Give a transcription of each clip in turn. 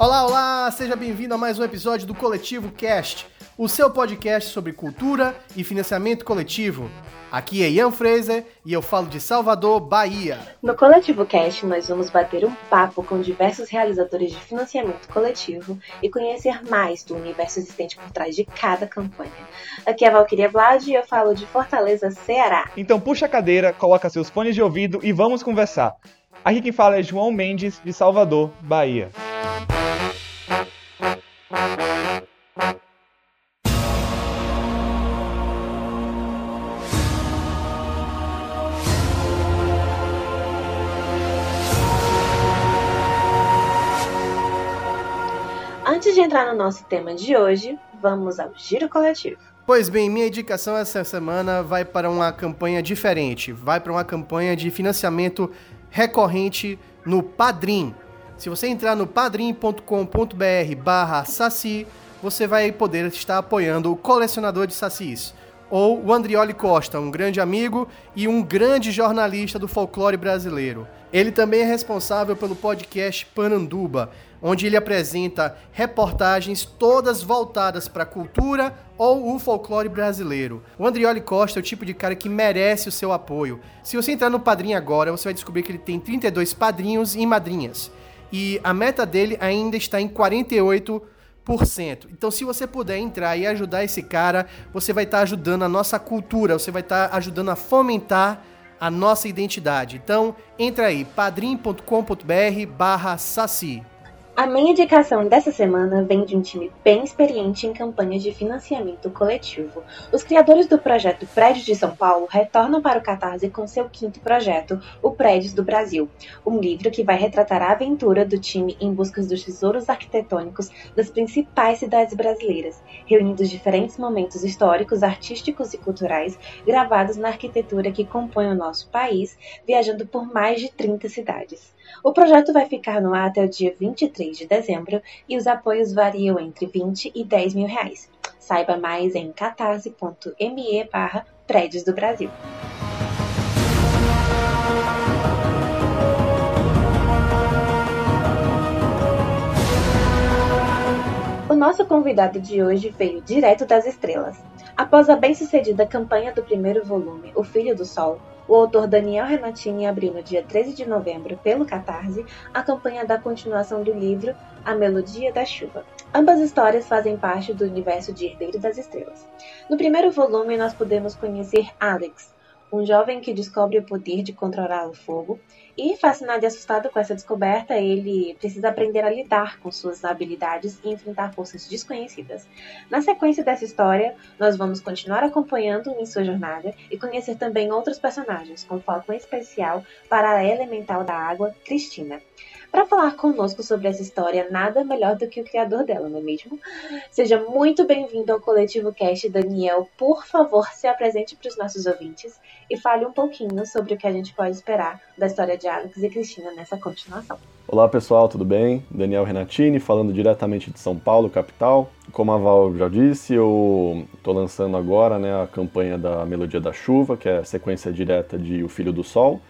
Olá, olá! Seja bem-vindo a mais um episódio do Coletivo Cast, o seu podcast sobre cultura e financiamento coletivo. Aqui é Ian Fraser e eu falo de Salvador, Bahia. No Coletivo Cast, nós vamos bater um papo com diversos realizadores de financiamento coletivo e conhecer mais do universo existente por trás de cada campanha. Aqui é a Valquíria Vlad e eu falo de Fortaleza, Ceará. Então puxa a cadeira, coloca seus fones de ouvido e vamos conversar. Aqui quem fala é João Mendes, de Salvador, Bahia. Entrar no nosso tema de hoje, vamos ao giro coletivo. Pois bem, minha indicação essa semana vai para uma campanha diferente, vai para uma campanha de financiamento recorrente no Padrim. Se você entrar no padrim.com.br barra saci, você vai poder estar apoiando o colecionador de sacis, ou o Andrioli Costa, um grande amigo e um grande jornalista do folclore brasileiro. Ele também é responsável pelo podcast Pananduba, onde ele apresenta reportagens todas voltadas para a cultura ou o folclore brasileiro. O Andrioli Costa é o tipo de cara que merece o seu apoio. Se você entrar no Padrinho agora, você vai descobrir que ele tem 32 padrinhos e madrinhas. E a meta dele ainda está em 48%. Então, se você puder entrar e ajudar esse cara, você vai estar ajudando a nossa cultura, você vai estar ajudando a fomentar a nossa identidade. Então, entra aí, padrim.com.br barra saci. A minha indicação dessa semana vem de um time bem experiente em campanhas de financiamento coletivo. Os criadores do projeto Prédios de São Paulo retornam para o Catarse com seu quinto projeto, o Prédios do Brasil, um livro que vai retratar a aventura do time em busca dos tesouros arquitetônicos das principais cidades brasileiras, reunindo os diferentes momentos históricos, artísticos e culturais gravados na arquitetura que compõe o nosso país, viajando por mais de 30 cidades. O projeto vai ficar no ar até o dia 23 de dezembro e os apoios variam entre 20 e 10 mil reais. Saiba mais em catarse.me barra Prédios do Brasil. O nosso convidado de hoje veio direto das estrelas. Após a bem-sucedida campanha do primeiro volume, O Filho do Sol, o autor Daniel Renatini abriu no dia 13 de novembro, pelo Catarse, a campanha da continuação do livro A Melodia da Chuva. Ambas histórias fazem parte do universo de Herdeiro das Estrelas. No primeiro volume, nós podemos conhecer Alex, um jovem que descobre o poder de controlar o fogo e, fascinado e assustado com essa descoberta, ele precisa aprender a lidar com suas habilidades e enfrentar forças desconhecidas. Na sequência dessa história, nós vamos continuar acompanhando em sua jornada e conhecer também outros personagens, com foco especial para a elemental da água, Cristina. Para falar conosco sobre essa história, nada melhor do que o criador dela, não é mesmo? Seja muito bem-vindo ao Coletivo Cast, Daniel. Por favor, se apresente para os nossos ouvintes e fale um pouquinho sobre o que a gente pode esperar da história de Alex e Cristina nessa continuação. Olá pessoal, tudo bem? Daniel Renatini, falando diretamente de São Paulo, capital. Como a Val já disse, eu estou lançando agora né, a campanha da Melodia da Chuva, que é a sequência direta de O Filho do Sol.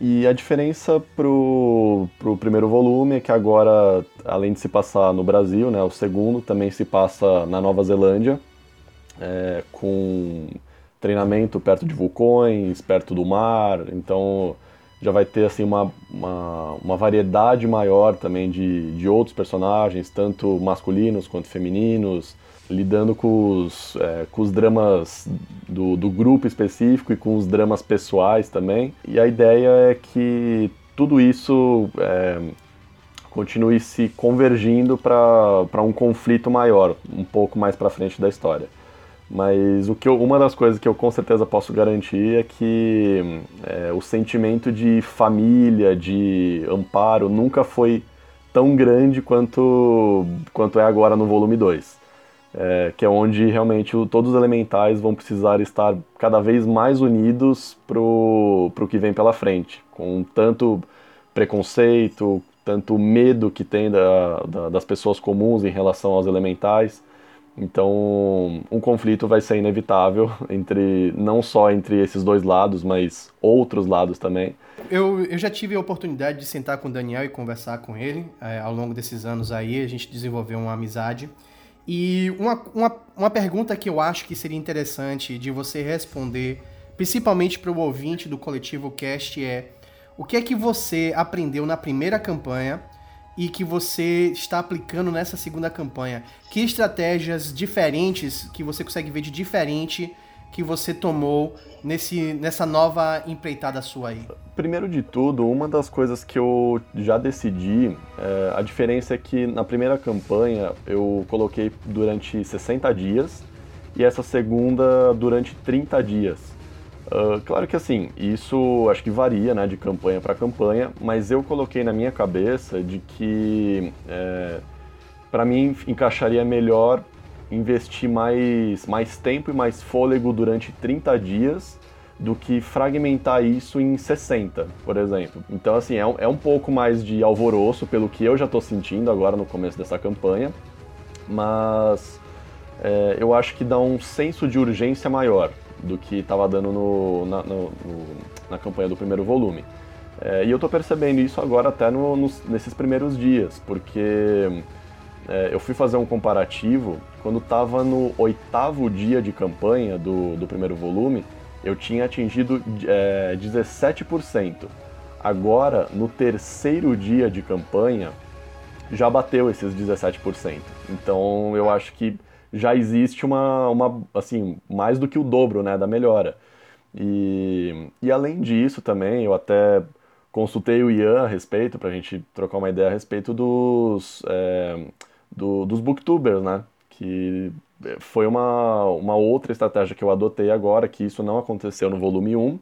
E a diferença pro, pro primeiro volume é que agora, além de se passar no Brasil, né, o segundo também se passa na Nova Zelândia, é, com treinamento perto de vulcões, perto do mar, então já vai ter assim uma, uma, uma variedade maior também de, de outros personagens, tanto masculinos quanto femininos, lidando com os, é, com os dramas do, do grupo específico e com os dramas pessoais também. E a ideia é que tudo isso é, continue se convergindo para um conflito maior, um pouco mais para frente da história. Mas o que eu, uma das coisas que eu com certeza posso garantir é que é, o sentimento de família, de amparo, nunca foi tão grande quanto, quanto é agora no volume 2 é, que é onde realmente o, todos os elementais vão precisar estar cada vez mais unidos para o que vem pela frente, com tanto preconceito, tanto medo que tem da, da, das pessoas comuns em relação aos elementais. Então, um conflito vai ser inevitável entre não só entre esses dois lados, mas outros lados também. Eu, eu já tive a oportunidade de sentar com o Daniel e conversar com ele é, ao longo desses anos aí, a gente desenvolveu uma amizade. E uma, uma, uma pergunta que eu acho que seria interessante de você responder, principalmente para o ouvinte do Coletivo Cast, é o que é que você aprendeu na primeira campanha e que você está aplicando nessa segunda campanha? Que estratégias diferentes que você consegue ver de diferente que você tomou nesse, nessa nova empreitada sua aí? Primeiro de tudo, uma das coisas que eu já decidi, é, a diferença é que na primeira campanha eu coloquei durante 60 dias e essa segunda durante 30 dias. Uh, claro que assim, isso acho que varia né, de campanha para campanha, mas eu coloquei na minha cabeça de que é, para mim encaixaria melhor investir mais, mais tempo e mais fôlego durante 30 dias do que fragmentar isso em 60, por exemplo. Então, assim, é um, é um pouco mais de alvoroço pelo que eu já estou sentindo agora no começo dessa campanha, mas é, eu acho que dá um senso de urgência maior do que estava dando no, na, no, no, na, campanha do primeiro volume. É, e eu estou percebendo isso agora até no, nos, nesses primeiros dias, porque é, eu fui fazer um comparativo quando estava no oitavo dia de campanha do, do primeiro volume, eu tinha atingido é, 17%. Agora, no terceiro dia de campanha, já bateu esses 17%. Então, eu acho que já existe uma, uma assim, mais do que o dobro, né, da melhora. E, e além disso também, eu até consultei o Ian a respeito, para a gente trocar uma ideia a respeito dos... É, do, dos booktubers, né? Que foi uma, uma outra estratégia que eu adotei agora, que isso não aconteceu no volume 1.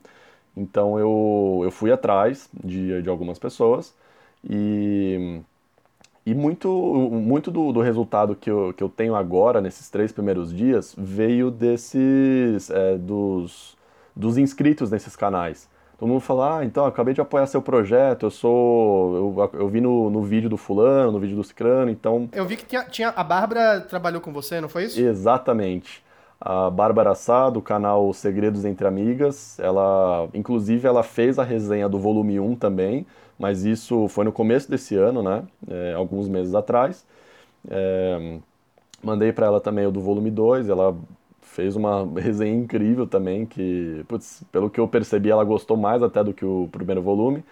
Então eu, eu fui atrás de, de algumas pessoas e, e muito, muito do, do resultado que eu, que eu tenho agora, nesses três primeiros dias, veio desses é, dos, dos inscritos nesses canais. Todo mundo fala, ah, então, acabei de apoiar seu projeto, eu sou. Eu, eu vi no, no vídeo do fulano, no vídeo do cicrano, então. Eu vi que tinha, tinha. A Bárbara trabalhou com você, não foi isso? Exatamente. A Bárbara Sá, do canal Segredos Entre Amigas, ela. Inclusive, ela fez a resenha do volume 1 também, mas isso foi no começo desse ano, né? É, alguns meses atrás. É, mandei para ela também o do volume 2, ela fez uma resenha incrível também, que, putz, pelo que eu percebi, ela gostou mais até do que o primeiro volume.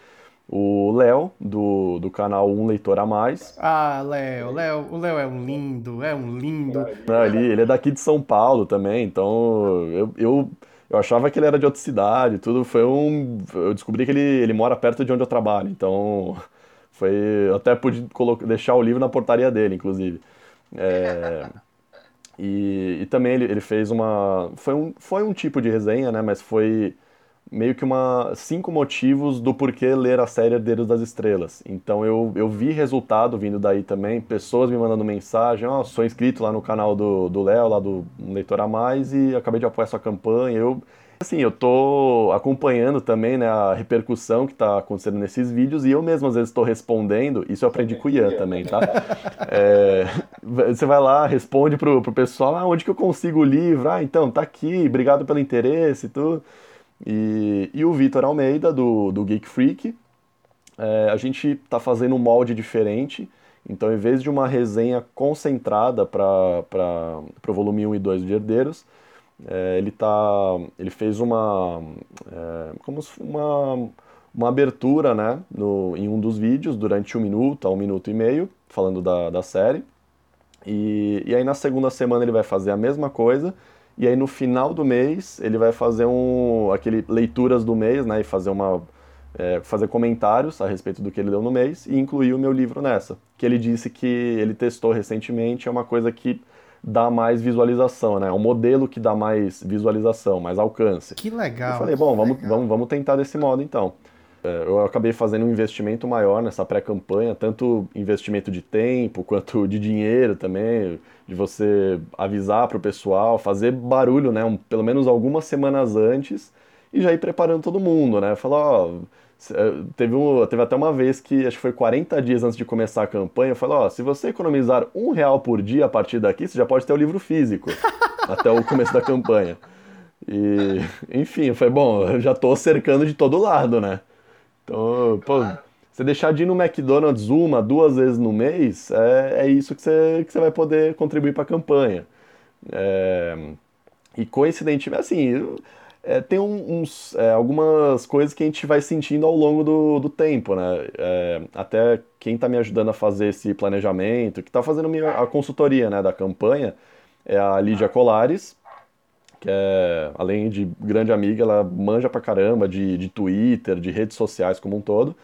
O Léo, do, do canal Um Leitor a Mais. Ah, Léo, Léo, o Léo é um lindo, é um lindo. Não, ele, ele é daqui de São Paulo também, então eu, eu, eu achava que ele era de outra cidade, tudo foi um... Eu descobri que ele, ele mora perto de onde eu trabalho, então foi... Eu até pude colocar, deixar o livro na portaria dele, inclusive. É... E, e também ele, ele, fez uma. Foi um, foi um tipo de resenha, né? Mas foi meio que uma cinco motivos do porquê ler a série Herdeiros das Estrelas. Então eu, eu vi resultado vindo daí também, pessoas me mandando mensagem, ó, oh, sou inscrito lá no canal do Léo, lá do Leitor a Mais, e acabei de apoiar sua campanha. Eu Assim, eu tô acompanhando também né, a repercussão que está acontecendo nesses vídeos e eu mesmo às vezes estou respondendo, isso eu aprendi com o Ian também, tá? É, você vai lá, responde pro, pro pessoal, ah, onde que eu consigo o livro? Ah, então, tá aqui, obrigado pelo interesse e tudo. E, e o Vitor Almeida, do, do Geek Freak, é, a gente tá fazendo um molde diferente, então em vez de uma resenha concentrada para o volume 1 e 2 de Herdeiros, é, ele, tá, ele fez uma, é, como uma, uma abertura né, no, em um dos vídeos durante um minuto a um minuto e meio, falando da, da série. E, e aí na segunda semana ele vai fazer a mesma coisa, e aí no final do mês ele vai fazer um aquele leituras do mês, né, e fazer uma é, fazer comentários a respeito do que ele leu no mês e incluir o meu livro nessa, que ele disse que ele testou recentemente, é uma coisa que dá mais visualização, né? É um modelo que dá mais visualização, mais alcance. Que legal. Eu falei, bom, vamos, vamos, vamos tentar desse modo então. É, eu acabei fazendo um investimento maior nessa pré-campanha, tanto investimento de tempo quanto de dinheiro também, de você avisar para o pessoal, fazer barulho, né? Um, pelo menos algumas semanas antes, e já ir preparando todo mundo, né? Falar, ó, é, teve, um, teve até uma vez que, acho que foi 40 dias antes de começar a campanha, eu falei, ó, se você economizar um real por dia a partir daqui, você já pode ter o livro físico, até o começo da campanha. E, enfim, foi bom, eu já tô cercando de todo lado, né? Então, pô, você deixar de ir no McDonald's uma, duas vezes no mês, é, é isso que você, que você vai poder contribuir para a campanha. É, e coincidentemente, assim, é, tem uns, é, algumas coisas que a gente vai sentindo ao longo do, do tempo, né? É, até quem está me ajudando a fazer esse planejamento, que está fazendo a consultoria né, da campanha, é a Lídia Colares, que é, além de grande amiga, ela manja pra caramba de, de Twitter, de redes sociais como um todo.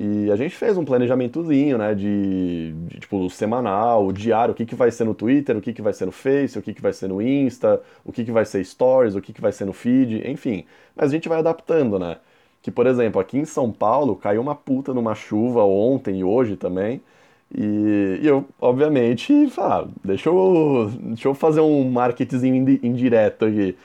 E a gente fez um planejamentozinho, né, de, de, tipo, semanal, diário, o que, que vai ser no Twitter, o que, que vai ser no Face, o que, que vai ser no Insta, o que, que vai ser Stories, o que, que vai ser no feed, enfim. Mas a gente vai adaptando, né. Que, por exemplo, aqui em São Paulo caiu uma puta numa chuva ontem e hoje também, e, e eu, obviamente, falei, ah, deixa eu, deixa eu fazer um marketing indireto aqui.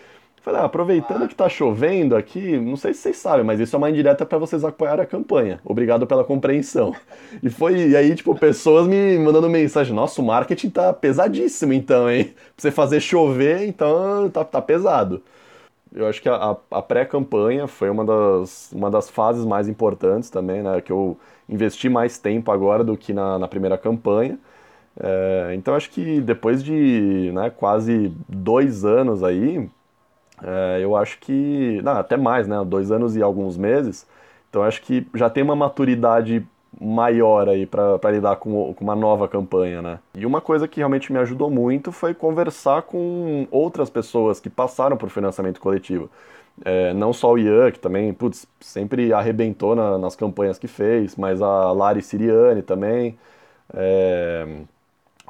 Falei, ah, aproveitando que tá chovendo aqui, não sei se vocês sabem, mas isso é uma indireta para vocês apoiarem a campanha. Obrigado pela compreensão. E foi e aí, tipo, pessoas me mandando mensagem: nossa, o marketing tá pesadíssimo então, hein? Pra você fazer chover, então tá, tá pesado. Eu acho que a, a pré-campanha foi uma das, uma das fases mais importantes também, né? Que eu investi mais tempo agora do que na, na primeira campanha. É, então acho que depois de né, quase dois anos aí, é, eu acho que. Não, até mais, né? Dois anos e alguns meses. Então acho que já tem uma maturidade maior aí para lidar com, com, uma nova campanha, né? E uma coisa que realmente me ajudou muito foi conversar com outras pessoas que passaram por financiamento coletivo. É, não só o Ian, que também, putz, sempre arrebentou na, nas campanhas que fez, mas a Lari Siriani também, é,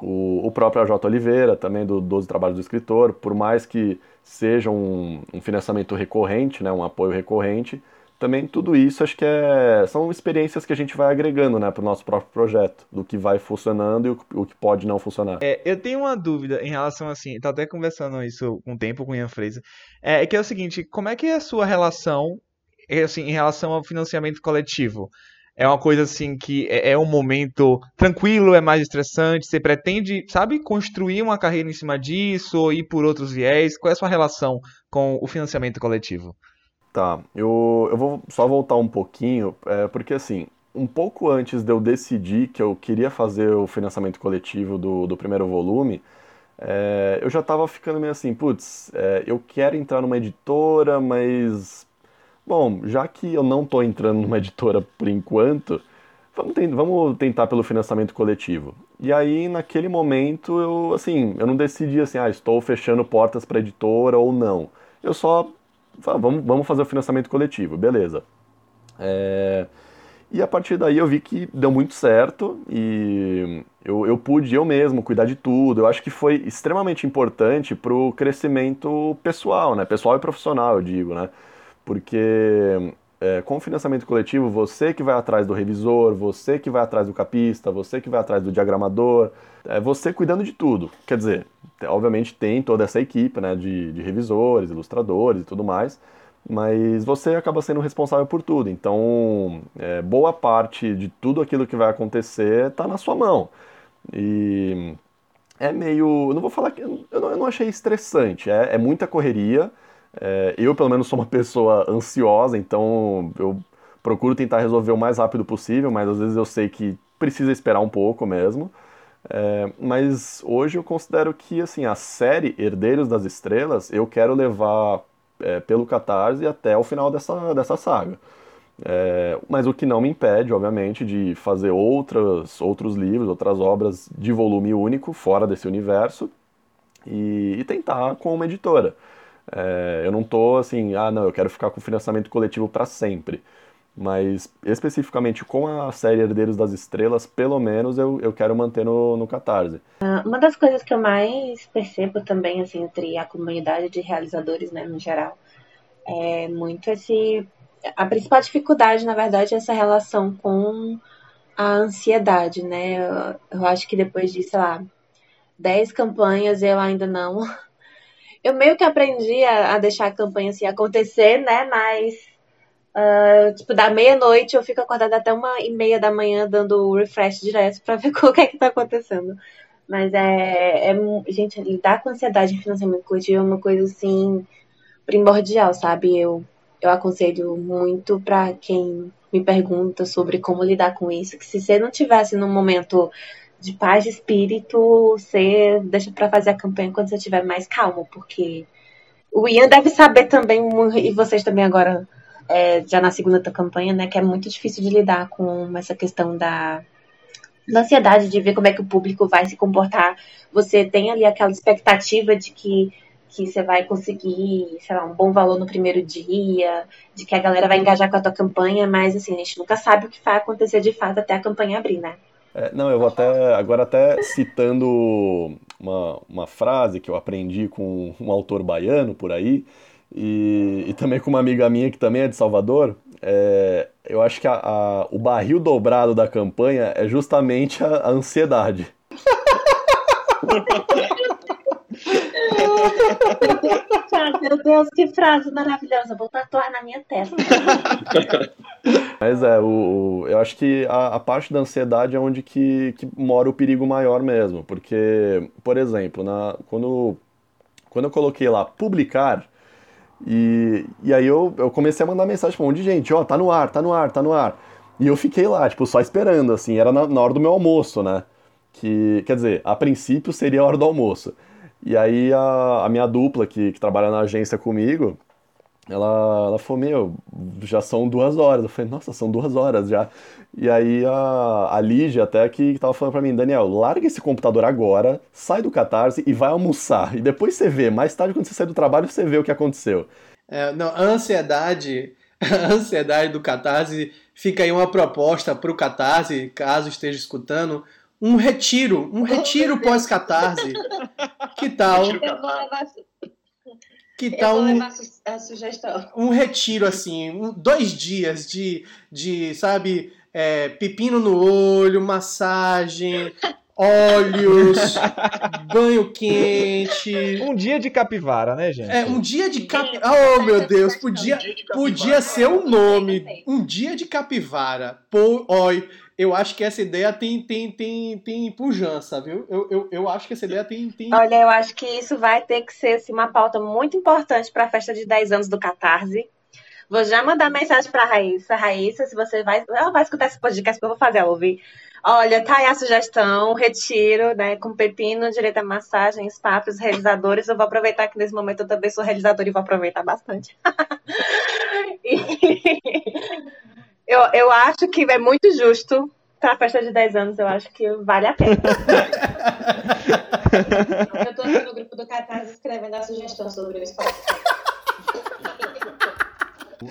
o, o próprio AJ Oliveira também, do 12 Trabalhos do Escritor, por mais que seja um, um financiamento recorrente, né, um apoio recorrente, também tudo isso acho que é, são experiências que a gente vai agregando né, para o nosso próprio projeto, do que vai funcionando e o, o que pode não funcionar. É, eu tenho uma dúvida em relação assim, tá até conversando isso um tempo com o Ian Fraser, é, que é o seguinte, como é que é a sua relação é, assim, em relação ao financiamento coletivo? É uma coisa assim que é, é um momento tranquilo, é mais estressante, você pretende, sabe, construir uma carreira em cima disso, ou ir por outros viés? Qual é a sua relação com o financiamento coletivo? Tá, eu, eu vou só voltar um pouquinho, é, porque assim, um pouco antes de eu decidir que eu queria fazer o financiamento coletivo do, do primeiro volume, é, eu já estava ficando meio assim, putz, é, eu quero entrar numa editora, mas. Bom, já que eu não estou entrando numa editora por enquanto, vamos, vamos tentar pelo financiamento coletivo. E aí, naquele momento, eu, assim, eu não decidi assim, ah, estou fechando portas para editora ou não. Eu só vamos, vamos fazer o financiamento coletivo, beleza. É, e a partir daí eu vi que deu muito certo e eu, eu pude eu mesmo cuidar de tudo. Eu acho que foi extremamente importante para o crescimento pessoal, né? Pessoal e profissional, eu digo, né? Porque é, com o financiamento coletivo, você que vai atrás do revisor, você que vai atrás do capista, você que vai atrás do diagramador, é você cuidando de tudo. Quer dizer, obviamente tem toda essa equipe né, de, de revisores, ilustradores e tudo mais, mas você acaba sendo responsável por tudo. Então, é, boa parte de tudo aquilo que vai acontecer está na sua mão. E é meio. Não vou falar que. Eu não, eu não achei estressante, é, é muita correria. É, eu, pelo menos, sou uma pessoa ansiosa, então eu procuro tentar resolver o mais rápido possível, mas às vezes eu sei que precisa esperar um pouco mesmo. É, mas hoje eu considero que assim a série Herdeiros das Estrelas eu quero levar é, pelo Catarse até o final dessa, dessa saga. É, mas o que não me impede, obviamente, de fazer outras, outros livros, outras obras de volume único fora desse universo e, e tentar com uma editora. É, eu não estou assim, ah não, eu quero ficar com financiamento coletivo para sempre. Mas especificamente com a série Herdeiros das Estrelas, pelo menos eu, eu quero manter no, no Catarse. Ah, uma das coisas que eu mais percebo também, assim, entre a comunidade de realizadores, né, no geral, é muito esse. A principal dificuldade, na verdade, é essa relação com a ansiedade, né? Eu, eu acho que depois de, sei lá, 10 campanhas eu ainda não Eu meio que aprendi a, a deixar a campanha assim acontecer, né? Mas, uh, tipo, da meia-noite eu fico acordada até uma e meia da manhã dando refresh direto pra ver o que é que tá acontecendo. Mas é, é gente, lidar com ansiedade em financiamento coletivo é uma coisa assim primordial, sabe? Eu, eu aconselho muito para quem me pergunta sobre como lidar com isso, que se você não tivesse num momento de paz de espírito, você deixa para fazer a campanha quando você estiver mais calmo, porque o Ian deve saber também, e vocês também agora, é, já na segunda campanha, né, que é muito difícil de lidar com essa questão da, da ansiedade de ver como é que o público vai se comportar. Você tem ali aquela expectativa de que que você vai conseguir, sei lá, um bom valor no primeiro dia, de que a galera vai engajar com a tua campanha, mas assim, a gente nunca sabe o que vai acontecer de fato até a campanha abrir, né? É, não, eu vou até, agora até citando uma, uma frase que eu aprendi com um autor baiano por aí, e, e também com uma amiga minha que também é de Salvador, é, eu acho que a, a, o barril dobrado da campanha é justamente a, a ansiedade. Meu Deus, que frase maravilhosa. Vou tatuar na minha testa. Mas é, o, o, eu acho que a, a, parte da ansiedade é onde que, que mora o perigo maior mesmo. Porque, por exemplo, na, quando, quando eu coloquei lá publicar, e, e aí eu, eu comecei a mandar mensagem pra um monte de gente, ó, oh, tá no ar, tá no ar, tá no ar. E eu fiquei lá, tipo, só esperando, assim, era na, na hora do meu almoço, né? Que, quer dizer, a princípio seria a hora do almoço. E aí a, a minha dupla que, que trabalha na agência comigo, ela, ela falou, meu, já são duas horas. Eu falei, nossa, são duas horas já. E aí a, a Lígia até que tava falando pra mim, Daniel, larga esse computador agora, sai do Catarse e vai almoçar. E depois você vê, mais tarde quando você sair do trabalho, você vê o que aconteceu. É, não, a ansiedade, a ansiedade do Catarse, fica aí uma proposta pro Catarse, caso esteja escutando, um retiro, um retiro pós-catarse. Que tal? Que tal um, a sugestão. um retiro assim, um, dois dias de, de sabe, é, pepino no olho, massagem, óleos, banho quente. Um dia de capivara, né, gente? É, um dia de capivara. Oh, meu Deus, podia, podia ser o um nome. Um dia de capivara. Pô, oi eu acho que essa ideia tem, tem, tem, tem pujança, viu? Eu, eu, eu acho que essa ideia tem, tem. Olha, eu acho que isso vai ter que ser assim, uma pauta muito importante para a festa de 10 anos do Catarse. Vou já mandar mensagem para Raíssa. Raíssa, se você vai. Ela vai escutar esse podcast que eu vou fazer ela ouvir. Olha, tá aí a sugestão, retiro, né? Com pepino, direito à massagem, spa para os realizadores. Eu vou aproveitar que nesse momento eu também sou realizadora e vou aproveitar bastante. e... Eu, eu acho que é muito justo para a festa de 10 anos, eu acho que vale a pena. eu tô aqui no grupo do Catarse escrevendo a sugestão sobre o espaço.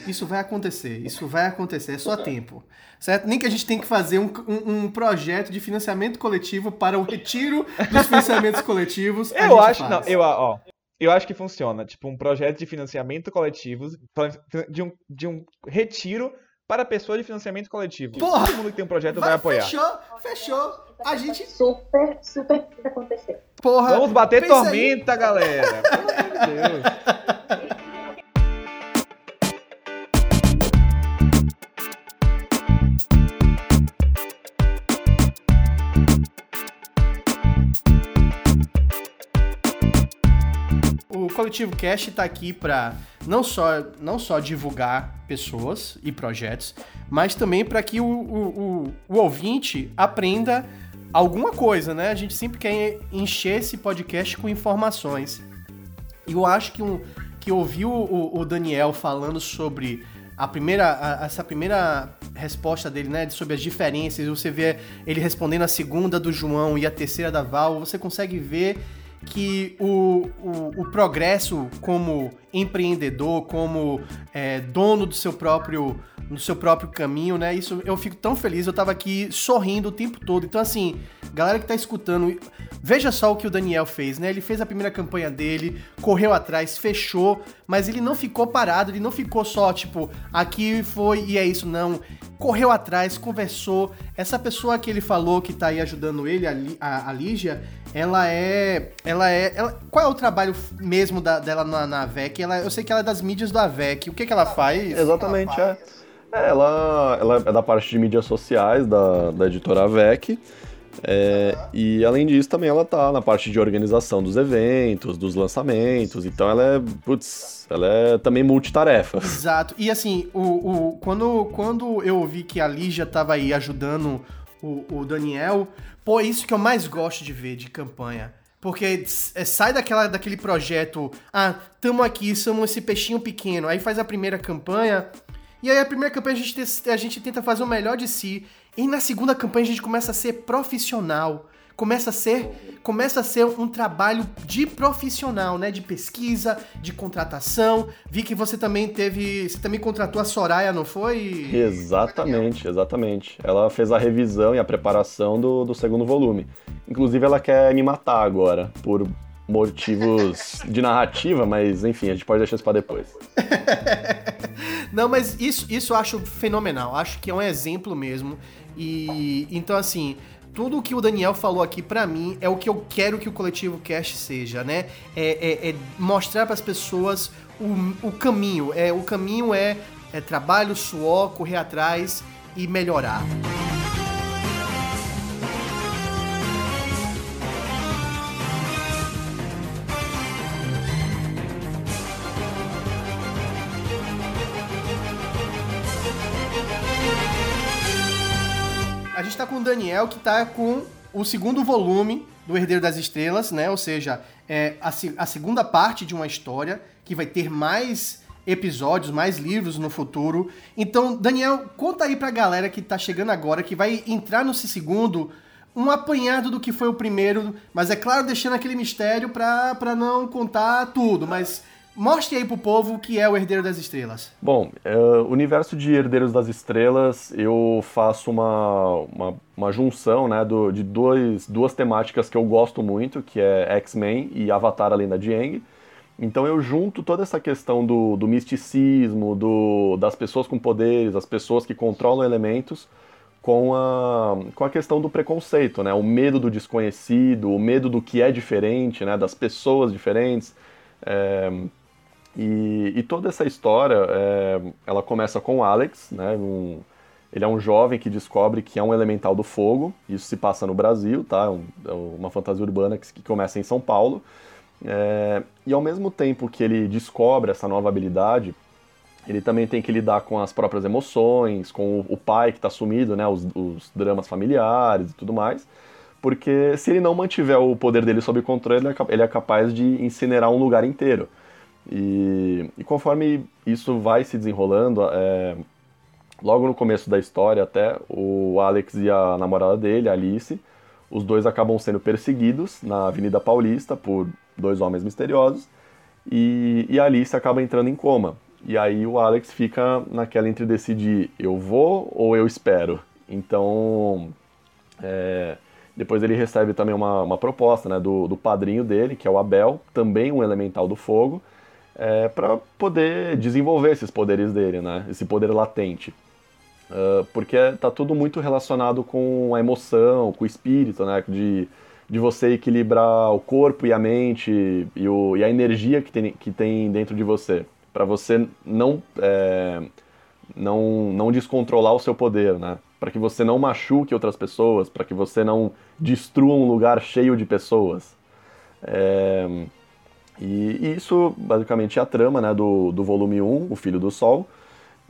Isso vai acontecer, isso vai acontecer, é só tempo. Certo? Nem que a gente tem que fazer um, um, um projeto de financiamento coletivo para o retiro dos financiamentos coletivos. Eu acho, faz. não, eu, ó, eu acho que funciona. Tipo, um projeto de financiamento coletivo, de um, de um retiro para pessoas de financiamento coletivo. Porra, Todo mundo que tem um projeto vai, vai apoiar. Fechou, fechou. A gente. Super, super precisa acontecer. Porra. Vamos bater tormenta, aí. galera. Pelo amor de Deus. Coletivo Cast está aqui para não só, não só divulgar pessoas e projetos, mas também para que o, o, o, o, ouvinte aprenda alguma coisa, né? A gente sempre quer encher esse podcast com informações. E eu acho que, um, que ouvir o, o Daniel falando sobre a primeira, a, essa primeira resposta dele, né, sobre as diferenças, você vê ele respondendo a segunda do João e a terceira da Val, você consegue ver que o, o, o progresso como empreendedor, como é, dono do seu próprio do seu próprio caminho, né? Isso eu fico tão feliz. Eu tava aqui sorrindo o tempo todo. Então, assim, galera que tá escutando, veja só o que o Daniel fez, né? Ele fez a primeira campanha dele, correu atrás, fechou, mas ele não ficou parado, ele não ficou só, tipo, aqui foi e é isso, não. Correu atrás, conversou. Essa pessoa que ele falou que tá aí ajudando ele, a, a, a Lígia, ela é. Ela é. Ela, qual é o trabalho mesmo da, dela na, na AVEC? Ela, eu sei que ela é das mídias do AVEC. O que, que ela faz? Exatamente, ela faz? é. Ela, ela é da parte de mídias sociais da, da editora AVEC. É, e além disso, também ela tá na parte de organização dos eventos, dos lançamentos, então ela é, putz, ela é também multitarefa. Exato. E assim, o, o, quando, quando eu ouvi que a Lígia tava aí ajudando o, o Daniel, pô, é isso que eu mais gosto de ver de campanha. Porque é, sai daquela, daquele projeto, ah, tamo aqui, somos esse peixinho pequeno. Aí faz a primeira campanha, e aí a primeira campanha a gente, a gente tenta fazer o melhor de si. E na segunda campanha a gente começa a ser profissional. Começa a ser, começa a ser um trabalho de profissional, né? De pesquisa, de contratação. Vi que você também teve. Você também contratou a Soraya, não foi? Exatamente, exatamente. Ela fez a revisão e a preparação do, do segundo volume. Inclusive, ela quer me matar agora, por motivos de narrativa, mas enfim, a gente pode deixar isso pra depois. Não, mas isso, isso eu acho fenomenal. Acho que é um exemplo mesmo. E então, assim, tudo o que o Daniel falou aqui para mim é o que eu quero que o coletivo Cast seja, né? É, é, é mostrar para as pessoas o, o caminho. É o caminho é, é trabalho, suor, correr atrás e melhorar. a Daniel, que tá com o segundo volume do Herdeiro das Estrelas, né? Ou seja, é a, a segunda parte de uma história que vai ter mais episódios, mais livros no futuro. Então, Daniel, conta aí pra galera que tá chegando agora, que vai entrar nesse segundo, um apanhado do que foi o primeiro, mas é claro, deixando aquele mistério pra, pra não contar tudo, mas Mostre aí pro povo o que é o Herdeiro das Estrelas. Bom, uh, universo de Herdeiros das Estrelas, eu faço uma, uma, uma junção né, do, de dois, duas temáticas que eu gosto muito, que é X-Men e Avatar Além da Aang. Então eu junto toda essa questão do, do misticismo, do, das pessoas com poderes, as pessoas que controlam elementos, com a, com a questão do preconceito, né? O medo do desconhecido, o medo do que é diferente, né? Das pessoas diferentes. É, e, e toda essa história, é, ela começa com o Alex, né? Um, ele é um jovem que descobre que é um elemental do fogo. Isso se passa no Brasil, tá? Um, é uma fantasia urbana que, que começa em São Paulo. É, e ao mesmo tempo que ele descobre essa nova habilidade, ele também tem que lidar com as próprias emoções, com o, o pai que está sumido, né? Os, os, dramas familiares e tudo mais. Porque se ele não mantiver o poder dele sob controle, ele é, ele é capaz de incinerar um lugar inteiro. E, e conforme isso vai se desenrolando, é, logo no começo da história até, o Alex e a namorada dele, Alice, os dois acabam sendo perseguidos na Avenida Paulista por dois homens misteriosos, e, e a Alice acaba entrando em coma. E aí o Alex fica naquela entre decidir eu vou ou eu espero. Então, é, depois ele recebe também uma, uma proposta né, do, do padrinho dele, que é o Abel, também um elemental do fogo, é, para poder desenvolver esses poderes dele, né? Esse poder latente. Uh, porque tá tudo muito relacionado com a emoção, com o espírito, né? De, de você equilibrar o corpo e a mente e, o, e a energia que tem, que tem dentro de você. para você não, é, não, não descontrolar o seu poder, né? Para que você não machuque outras pessoas, para que você não destrua um lugar cheio de pessoas. É, e, e isso basicamente é a trama né, do, do volume 1, O Filho do Sol.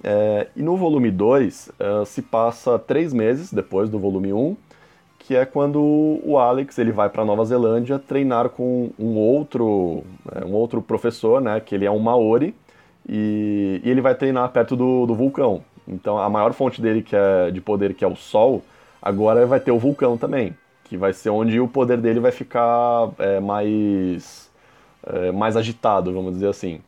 É, e no volume 2 é, se passa três meses depois do volume 1, que é quando o Alex ele vai para Nova Zelândia treinar com um outro, é, um outro professor, né, que ele é um Maori, e, e ele vai treinar perto do, do vulcão. Então a maior fonte dele que é de poder, que é o Sol, agora vai ter o vulcão também, que vai ser onde o poder dele vai ficar é, mais é, mais agitado, vamos dizer assim.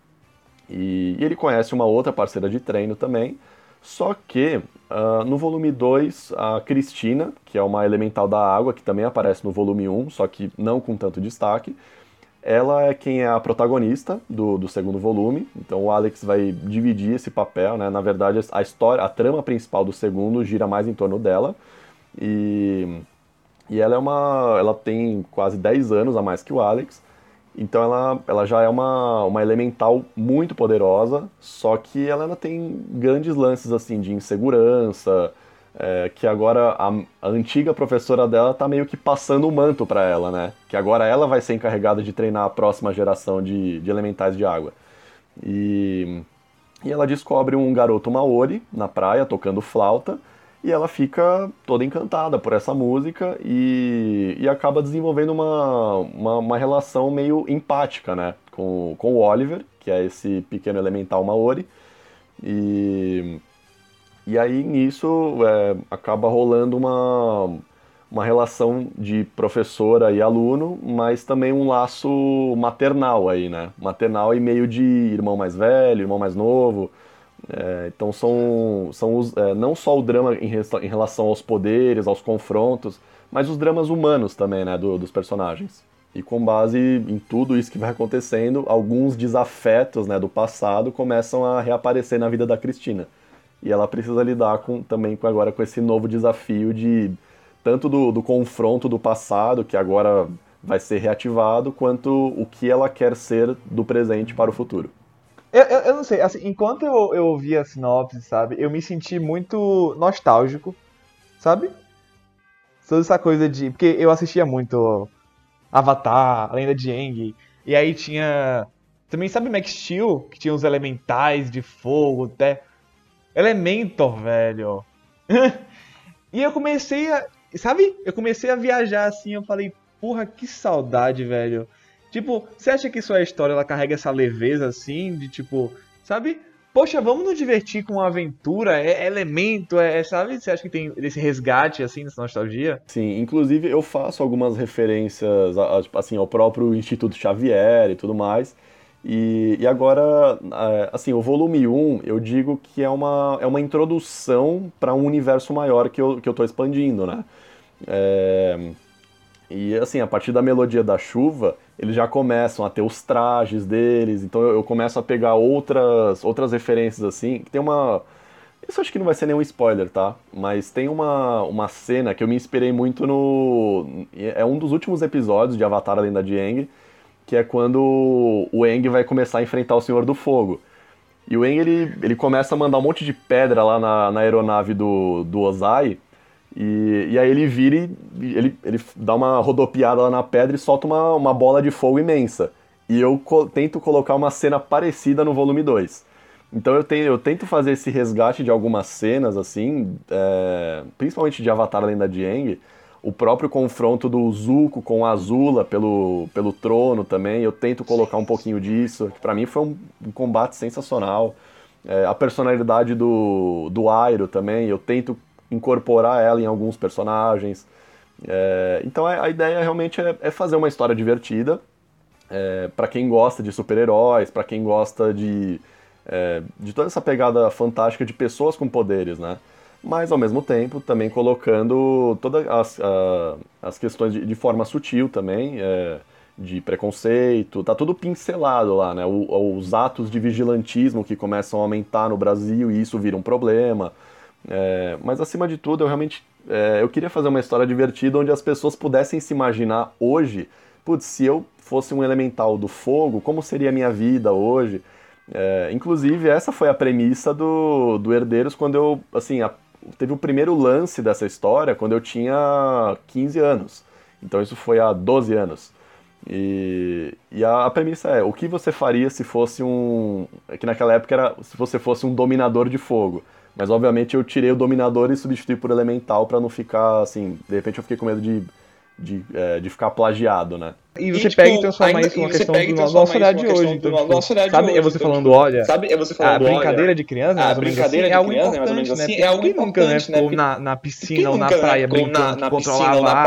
E, e, ele conhece uma outra parceira de treino também, Só que uh, no volume 2, a Cristina, que é uma elemental da água, que também aparece no volume 1, um, só que não com tanto destaque, ela é quem é a protagonista do, do segundo volume, então o Alex vai dividir esse papel, né? Na verdade, a história, a trama principal do segundo gira mais em torno dela. E, e ela é uma. Ela tem quase 10 anos a mais que o Alex. Então ela, ela já é uma, uma elemental muito poderosa, só que ela ainda tem grandes lances assim de insegurança, é, que agora a, a, antiga professora dela está meio que passando o manto para ela, né? Que agora ela vai ser encarregada de treinar a próxima geração de, de elementais de água. E, e ela descobre um garoto Maori na praia tocando flauta e ela fica toda encantada por essa música e, e acaba desenvolvendo uma, uma, uma, relação meio empática, né? Com, com o Oliver, que é esse pequeno elemental Maori. E e aí nisso é, acaba rolando uma, uma relação de professora e aluno, mas também um laço maternal aí, né? Maternal e meio de irmão mais velho, irmão mais novo. É, então são, são os, é, não só o drama em, em, relação aos poderes, aos confrontos, mas os dramas humanos também, né, do, dos personagens. E com base em tudo isso que vai acontecendo, alguns desafetos né, do passado começam a reaparecer na vida da Cristina e ela precisa lidar com, também com, agora com esse novo desafio de tanto do, do confronto do passado, que agora vai ser reativado, quanto o que ela quer ser do presente para o futuro. Eu, eu, eu não sei, assim, enquanto eu, eu ouvi a sinopse, sabe, eu me senti muito nostálgico, sabe? Toda essa coisa de. Porque eu assistia muito Avatar, Lenda de Aang, e aí tinha. Também sabe Max Steel, que tinha os elementais de fogo, até. Elementor, velho. e eu comecei a. Sabe? Eu comecei a viajar assim, eu falei, porra, que saudade, velho. Tipo, você acha que sua história ela carrega essa leveza assim, de tipo, sabe? Poxa, vamos nos divertir com uma aventura, é, é elemento, é, é, sabe? Você acha que tem esse resgate assim nessa nostalgia? Sim, inclusive eu faço algumas referências a, a, tipo, assim, ao próprio Instituto Xavier e tudo mais. E, e agora, é, assim, o volume 1, eu digo que é uma, é uma introdução para um universo maior que eu, que eu tô expandindo, né? É, e assim, a partir da melodia da chuva, eles já começam a ter os trajes deles, então eu, começo a pegar outras, outras referências assim, tem uma... Isso acho que não vai ser nenhum spoiler, tá? Mas tem uma, uma cena que eu me inspirei muito no... É um dos últimos episódios de Avatar A Lenda de Aang, que é quando o Eng vai começar a enfrentar o Senhor do Fogo. E o Eng ele, ele começa a mandar um monte de pedra lá na, na aeronave do, do Ozai, e, e aí ele vira e ele, ele dá uma rodopiada lá na pedra e solta uma, uma bola de fogo imensa. E eu co tento colocar uma cena parecida no volume 2. Então eu, tenho, eu tento fazer esse resgate de algumas cenas, assim, é, principalmente de Avatar Lenda de Aang, o próprio confronto do Zuko com a Azula pelo, pelo trono também, eu tento colocar um pouquinho disso, para mim foi um, um, combate sensacional. É, a personalidade do, do Airo também, eu tento incorporar ela em alguns personagens. É, então a, a, ideia realmente é, é, fazer uma história divertida, é, para quem gosta de super-heróis, para quem gosta de, é, de toda essa pegada fantástica de pessoas com poderes, né? mas ao mesmo tempo também colocando todas as, as questões de, de, forma sutil também, é, de preconceito, tá tudo pincelado lá, né? O, os atos de vigilantismo que começam a aumentar no Brasil e isso vira um problema. É, mas acima de tudo, eu realmente é, eu queria fazer uma história divertida onde as pessoas pudessem se imaginar hoje, putz, se eu fosse um elemental do fogo, como seria a minha vida hoje? É, inclusive, essa foi a premissa do, do Herdeiros quando eu, assim, a, teve o primeiro lance dessa história quando eu tinha 15 anos. Então isso foi há 12 anos. E, e a, a, premissa é, o que você faria se fosse um... Que naquela época era se você fosse um dominador de fogo. Mas obviamente eu tirei o dominador e substituí por elemental para não ficar assim... De repente eu fiquei com medo de, de, é, de ficar plagiado, né? E você e, tipo, pega e transforma ainda, isso numa questão do nosso olhar de hoje. Então, tipo, sabe, é você então, falando, tipo, olha, sabe, é você falando, a brincadeira olha, de criança, a brincadeira assim, de criança, é algo importante, né? Assim, é algo nunca, né, ficou na, na piscina ou na praia brincando que controlava a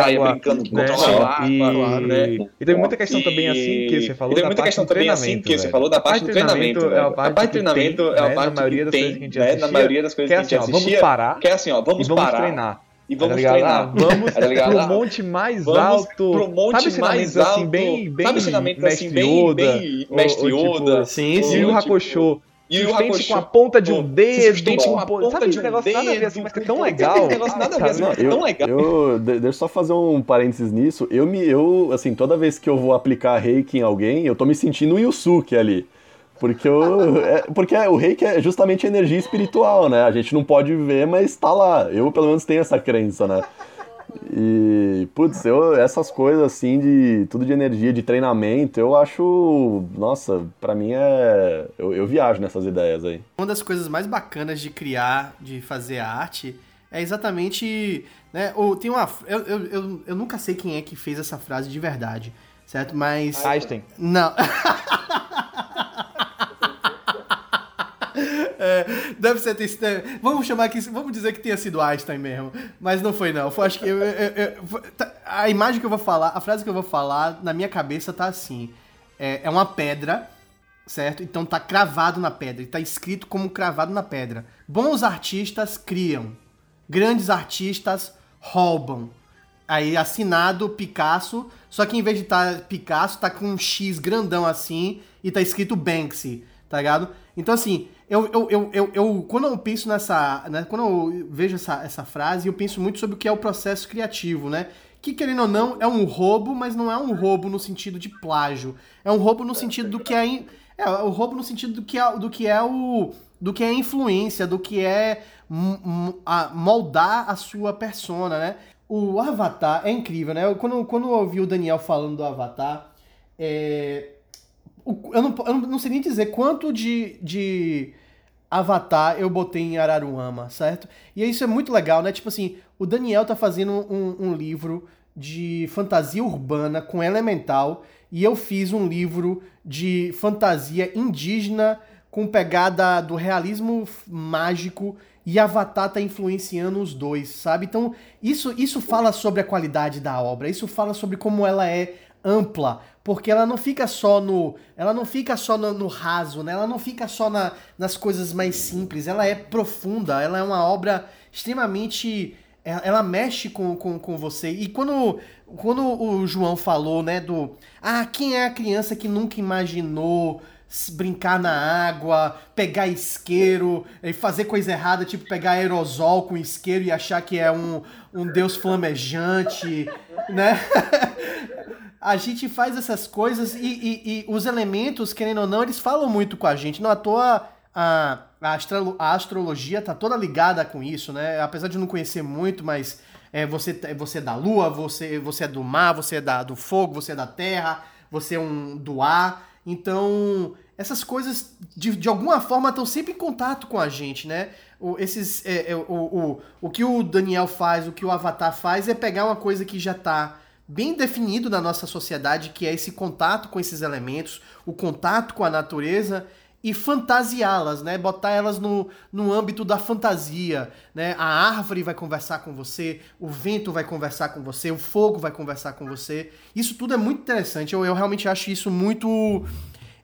água, né? E tem muita questão também assim que você falou da parte do treinamento, que você falou da parte do treinamento, a parte do treinamento é a parte que tem, na maioria das coisas que a gente assistia, vamos parar, que é assim, ó, vamos parar, treinar e vamos tá treinar. Ah, vamos tá pro ah, monte mais vamos alto. Pro monte sabe mais alto. Assim, bem, bem sabe ensinamentos assim, bem, bem mestre Yoda. Tipo, sim, sim. o Hakusho. E o Hakusho. com a ponta de um dedo. com a ponta sabe, de um negócio dedo. Nada a ver assim, mas que é tão legal. negócio nada a ver assim, mas é tão legal. Eu, deixa eu só fazer um parênteses nisso. Eu me, eu, assim, toda vez que eu vou aplicar reiki em alguém, eu tô me sentindo o Yusuke ali. Porque o, é, porque o reiki é justamente energia espiritual, né? A gente não pode ver, mas tá lá. Eu, pelo menos, tenho essa crença, né? E, putz, eu, essas coisas assim, de tudo de energia, de treinamento, eu acho. Nossa, para mim é. Eu, eu viajo nessas ideias aí. Uma das coisas mais bacanas de criar, de fazer arte, é exatamente. Né, ou tem uma. Eu, eu, eu, eu nunca sei quem é que fez essa frase de verdade, certo? Mas. Einstein. Não. É, deve ser. Vamos chamar que. Vamos dizer que tenha sido Einstein mesmo. Mas não foi, não. Foi, acho que. Eu, eu, eu, tá, a imagem que eu vou falar, a frase que eu vou falar, na minha cabeça tá assim. É, é uma pedra, certo? Então tá cravado na pedra. E tá escrito como cravado na pedra. Bons artistas criam. Grandes artistas roubam. Aí assinado Picasso, só que em vez de estar tá Picasso, tá com um X grandão assim e tá escrito Banksy, tá ligado? Então assim, eu, eu, eu, eu, eu, quando eu penso nessa. Né, quando eu vejo essa, essa frase, eu penso muito sobre o que é o processo criativo, né? Que, querendo ou não, é um roubo, mas não é um roubo no sentido de plágio. É um roubo no sentido do que é. É, é o roubo no sentido do que é, do que é o. Do que é influência, do que é moldar a sua persona, né? O Avatar é incrível, né? Quando, quando eu ouvi o Daniel falando do Avatar, é, eu não, eu não sei nem dizer quanto de, de Avatar eu botei em Araruama, certo? E isso é muito legal, né? Tipo assim, o Daniel tá fazendo um, um livro de fantasia urbana com elemental e eu fiz um livro de fantasia indígena com pegada do realismo mágico e Avatar tá influenciando os dois, sabe? Então, isso, isso fala sobre a qualidade da obra, isso fala sobre como ela é ampla, porque ela não fica só no, ela não fica só no, no raso, né? Ela não fica só na, nas coisas mais simples, ela é profunda, ela é uma obra extremamente é, ela mexe com, com, com você. E quando, quando o João falou, né, do. Ah, quem é a criança que nunca imaginou brincar na água, pegar isqueiro e fazer coisa errada, tipo pegar aerosol com isqueiro e achar que é um, um deus flamejante, né? A gente faz essas coisas e, e, e, os elementos, querendo ou não, eles falam muito com a gente. Não à toa a, a, astro, a astrologia tá toda ligada com isso, né? Apesar de não conhecer muito, mas é, você, você é da lua, você, você é do mar, você é da, do fogo, você é da terra, você é um do ar. Então, essas coisas, de, de alguma forma, estão sempre em contato com a gente, né? O, esses, é, é, o, o, o que o Daniel faz, o que o Avatar faz, é pegar uma coisa que já está bem definido na nossa sociedade, que é esse contato com esses elementos, o contato com a natureza e fantasiá-las, né? Botar elas no, no âmbito da fantasia, né? A árvore vai conversar com você, o vento vai conversar com você, o fogo vai conversar com você. Isso tudo é muito interessante. Eu, eu realmente acho isso muito.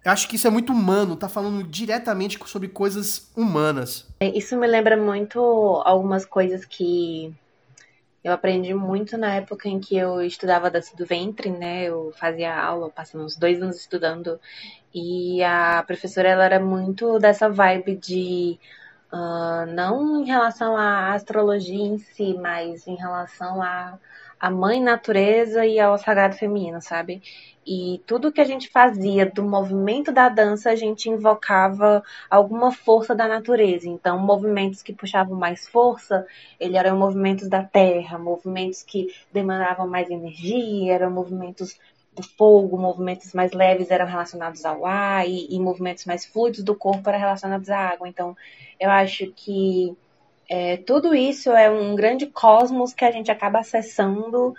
Eu acho que isso é muito humano, tá falando diretamente sobre coisas humanas. É, isso me lembra muito algumas coisas que eu aprendi muito na época em que eu estudava dança do ventre, né? Eu fazia aula, passei uns dois anos estudando. E a professora, ela era muito dessa vibe de... Uh, não em relação à astrologia em si, mas em relação à, à mãe natureza e ao sagrado feminino, sabe? E tudo que a gente fazia do movimento da dança, a gente invocava alguma força da natureza. Então, movimentos que puxavam mais força, ele eram movimentos da terra, movimentos que demandavam mais energia, eram movimentos do fogo, movimentos mais leves eram relacionados ao ar e, e movimentos mais fluidos do corpo eram relacionados à água. Então, eu acho que é, tudo isso é um grande cosmos que a gente acaba acessando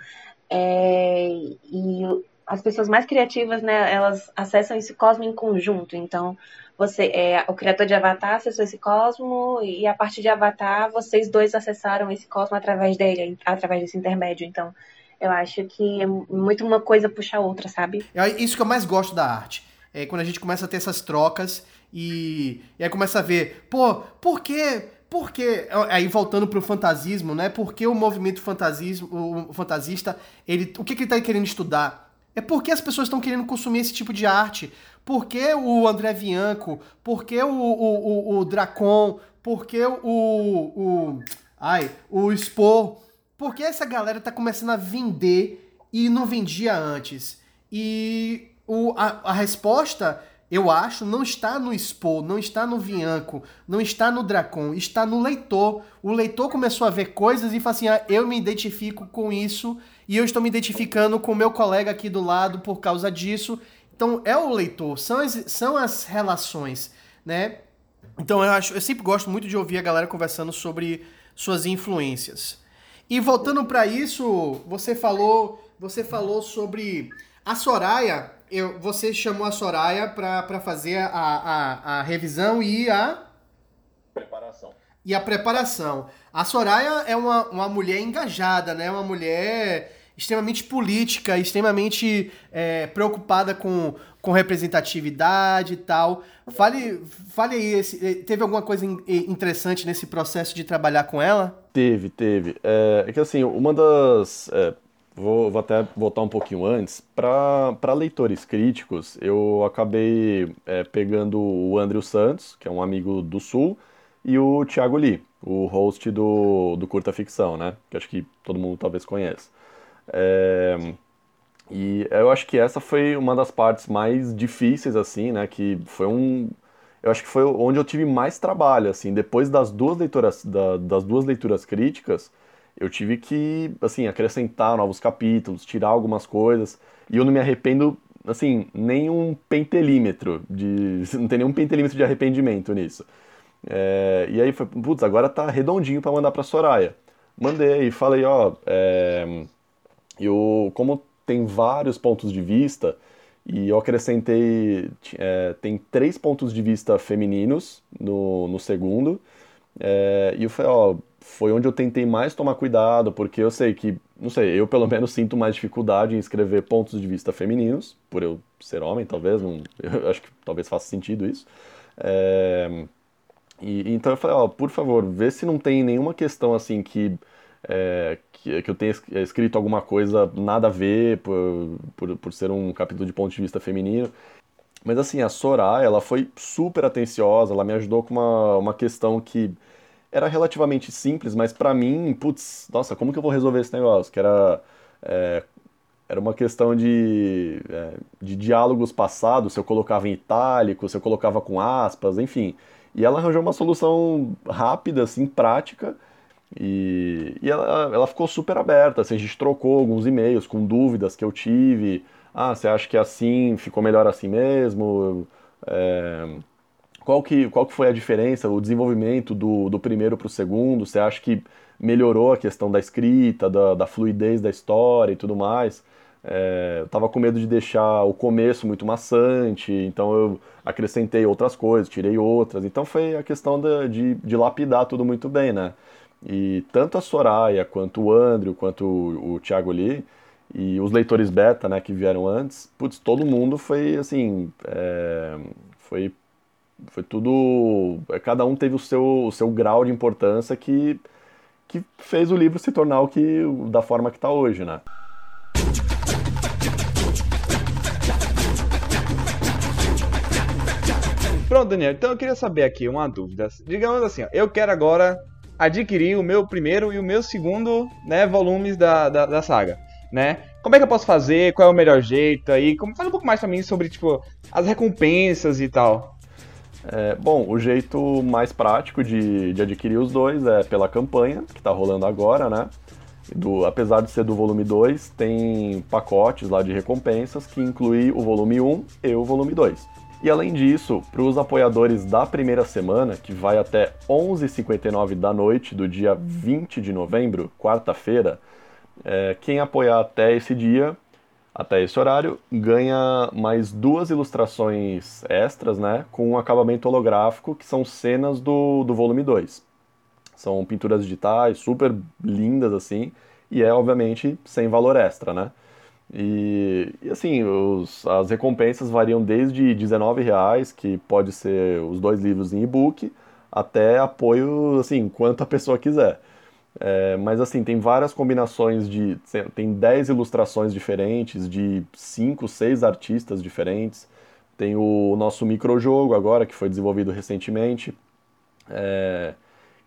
É, e as pessoas mais criativas, né, elas acessam esse cosmo em conjunto. Então, você é o criador de Avatar acessou esse cosmo e a partir de Avatar vocês dois acessaram esse cosmo através dele, através desse intermédio. Então, eu acho que é muito uma coisa puxa a outra, sabe? É isso que eu mais gosto da arte. É quando a gente começa a ter essas trocas e, e aí começa a ver, pô, por que porque aí voltando para o fantasismo, né? Porque o movimento fantasismo, o fantasista, ele, o que, que ele está querendo estudar? É porque as pessoas estão querendo consumir esse tipo de arte. Por que o André Bianco? Por que o, o, o, o Dracon? Por que o, o. Ai, o Expo? Por que essa galera tá começando a vender e não vendia antes? E o, a, a resposta, eu acho, não está no Expo, não está no Vianco, não está no Dracon, está no leitor. O leitor começou a ver coisas e fala assim: ah, eu me identifico com isso e eu estou me identificando com o meu colega aqui do lado por causa disso. Então é o leitor, são as, são as relações, né? Então eu acho, eu sempre gosto muito de ouvir a galera conversando sobre suas influências. E voltando para isso, você falou, você falou sobre a Soraya. Eu, você chamou a Soraya para fazer a, a, a revisão e a preparação. E a preparação. A Soraya é uma, uma mulher engajada, né? Uma mulher extremamente política, extremamente é, preocupada com, com representatividade e tal. Fale, fale aí, esse, eh, teve alguma coisa interessante nesse processo de trabalhar com ela? Teve, teve. É, é que assim, uma das. É, vou, vou até voltar um pouquinho antes. Para leitores críticos, eu acabei é, pegando o Andrew Santos, que é um amigo do Sul, e o Thiago Lee, o host do, do Curta Ficção, né? Que acho que todo mundo talvez conheça. É, e eu acho que essa foi uma das partes mais difíceis, assim, né? Que foi um. Eu acho que foi onde eu tive mais trabalho, assim. Depois das duas leituras, da, das duas leituras críticas, eu tive que, assim, acrescentar novos capítulos, tirar algumas coisas. E eu não me arrependo, assim, nem um pentelímetro de. Não tem nenhum pentelímetro de arrependimento nisso. É, e aí foi, putz, agora tá redondinho para mandar pra Soraya. Mandei, falei, ó. É, eu, como tem vários pontos de vista, e eu acrescentei, é, tem três pontos de vista femininos no, no segundo, é, e eu falei, ó, foi onde eu tentei mais tomar cuidado, porque eu sei que, não sei, eu pelo menos sinto mais dificuldade em escrever pontos de vista femininos, por eu ser homem, talvez, não, eu acho que talvez faça sentido isso. É, e, então eu falei, ó, por favor, vê se não tem nenhuma questão assim que é, que, que eu tenha é, escrito alguma coisa nada a ver por, por, por ser um capítulo de ponto de vista feminino. Mas assim, a Soraya, ela foi super atenciosa, ela me ajudou com uma, uma questão que era relativamente simples, mas para mim, putz, nossa, como que eu vou resolver esse negócio? Que era, é, era uma questão de, é, de diálogos passados, se eu colocava em itálico, se eu colocava com aspas, enfim. E ela arranjou uma solução rápida, assim, prática, e, e ela, ela ficou super aberta, assim, a gente trocou alguns e-mails com dúvidas que eu tive. Ah, você acha que assim ficou melhor assim mesmo? É, qual, que, qual que foi a diferença, o desenvolvimento do, do primeiro para o segundo? Você acha que melhorou a questão da escrita, da, da fluidez da história e tudo mais? É, eu tava com medo de deixar o começo muito maçante, então eu acrescentei outras coisas, tirei outras. Então foi a questão de, de, de lapidar tudo muito bem, né? E tanto a Soraya, quanto o Andrew, quanto o, o Thiago Lee, e os leitores beta, né, que vieram antes, putz, todo mundo foi, assim, é, foi, foi tudo, é, cada um teve o seu, o seu grau de importância que, que fez o livro se tornar o que, da forma que está hoje, né. Pronto, Daniel, então eu queria saber aqui uma dúvida. Digamos assim, ó, eu quero agora adquirir o meu primeiro e o meu segundo né, volumes da, da, da, saga, né? Como é que eu posso fazer? Qual é o melhor jeito? Aí, como, fala um pouco mais pra mim sobre, tipo, as recompensas e tal. É, bom, o jeito mais prático de, de adquirir os dois é pela campanha, que tá rolando agora, né? Do, apesar de ser do volume 2, tem pacotes lá de recompensas que inclui o volume 1 e o volume 2. E além disso, para os apoiadores da primeira semana, que vai até 11h59 da noite do dia 20 de novembro, quarta-feira, é, quem apoiar até esse dia, até esse horário, ganha mais duas ilustrações extras, né? Com um acabamento holográfico, que são cenas do, do volume 2. São pinturas digitais, super lindas assim, e é obviamente sem valor extra, né? E, e assim, os, as recompensas variam desde R$19,00, que pode ser os dois livros em e-book, até apoio, assim, quanto a pessoa quiser. É, mas assim, tem várias combinações de. Tem 10 ilustrações diferentes, de 5, 6 artistas diferentes. Tem o nosso microjogo agora, que foi desenvolvido recentemente. É,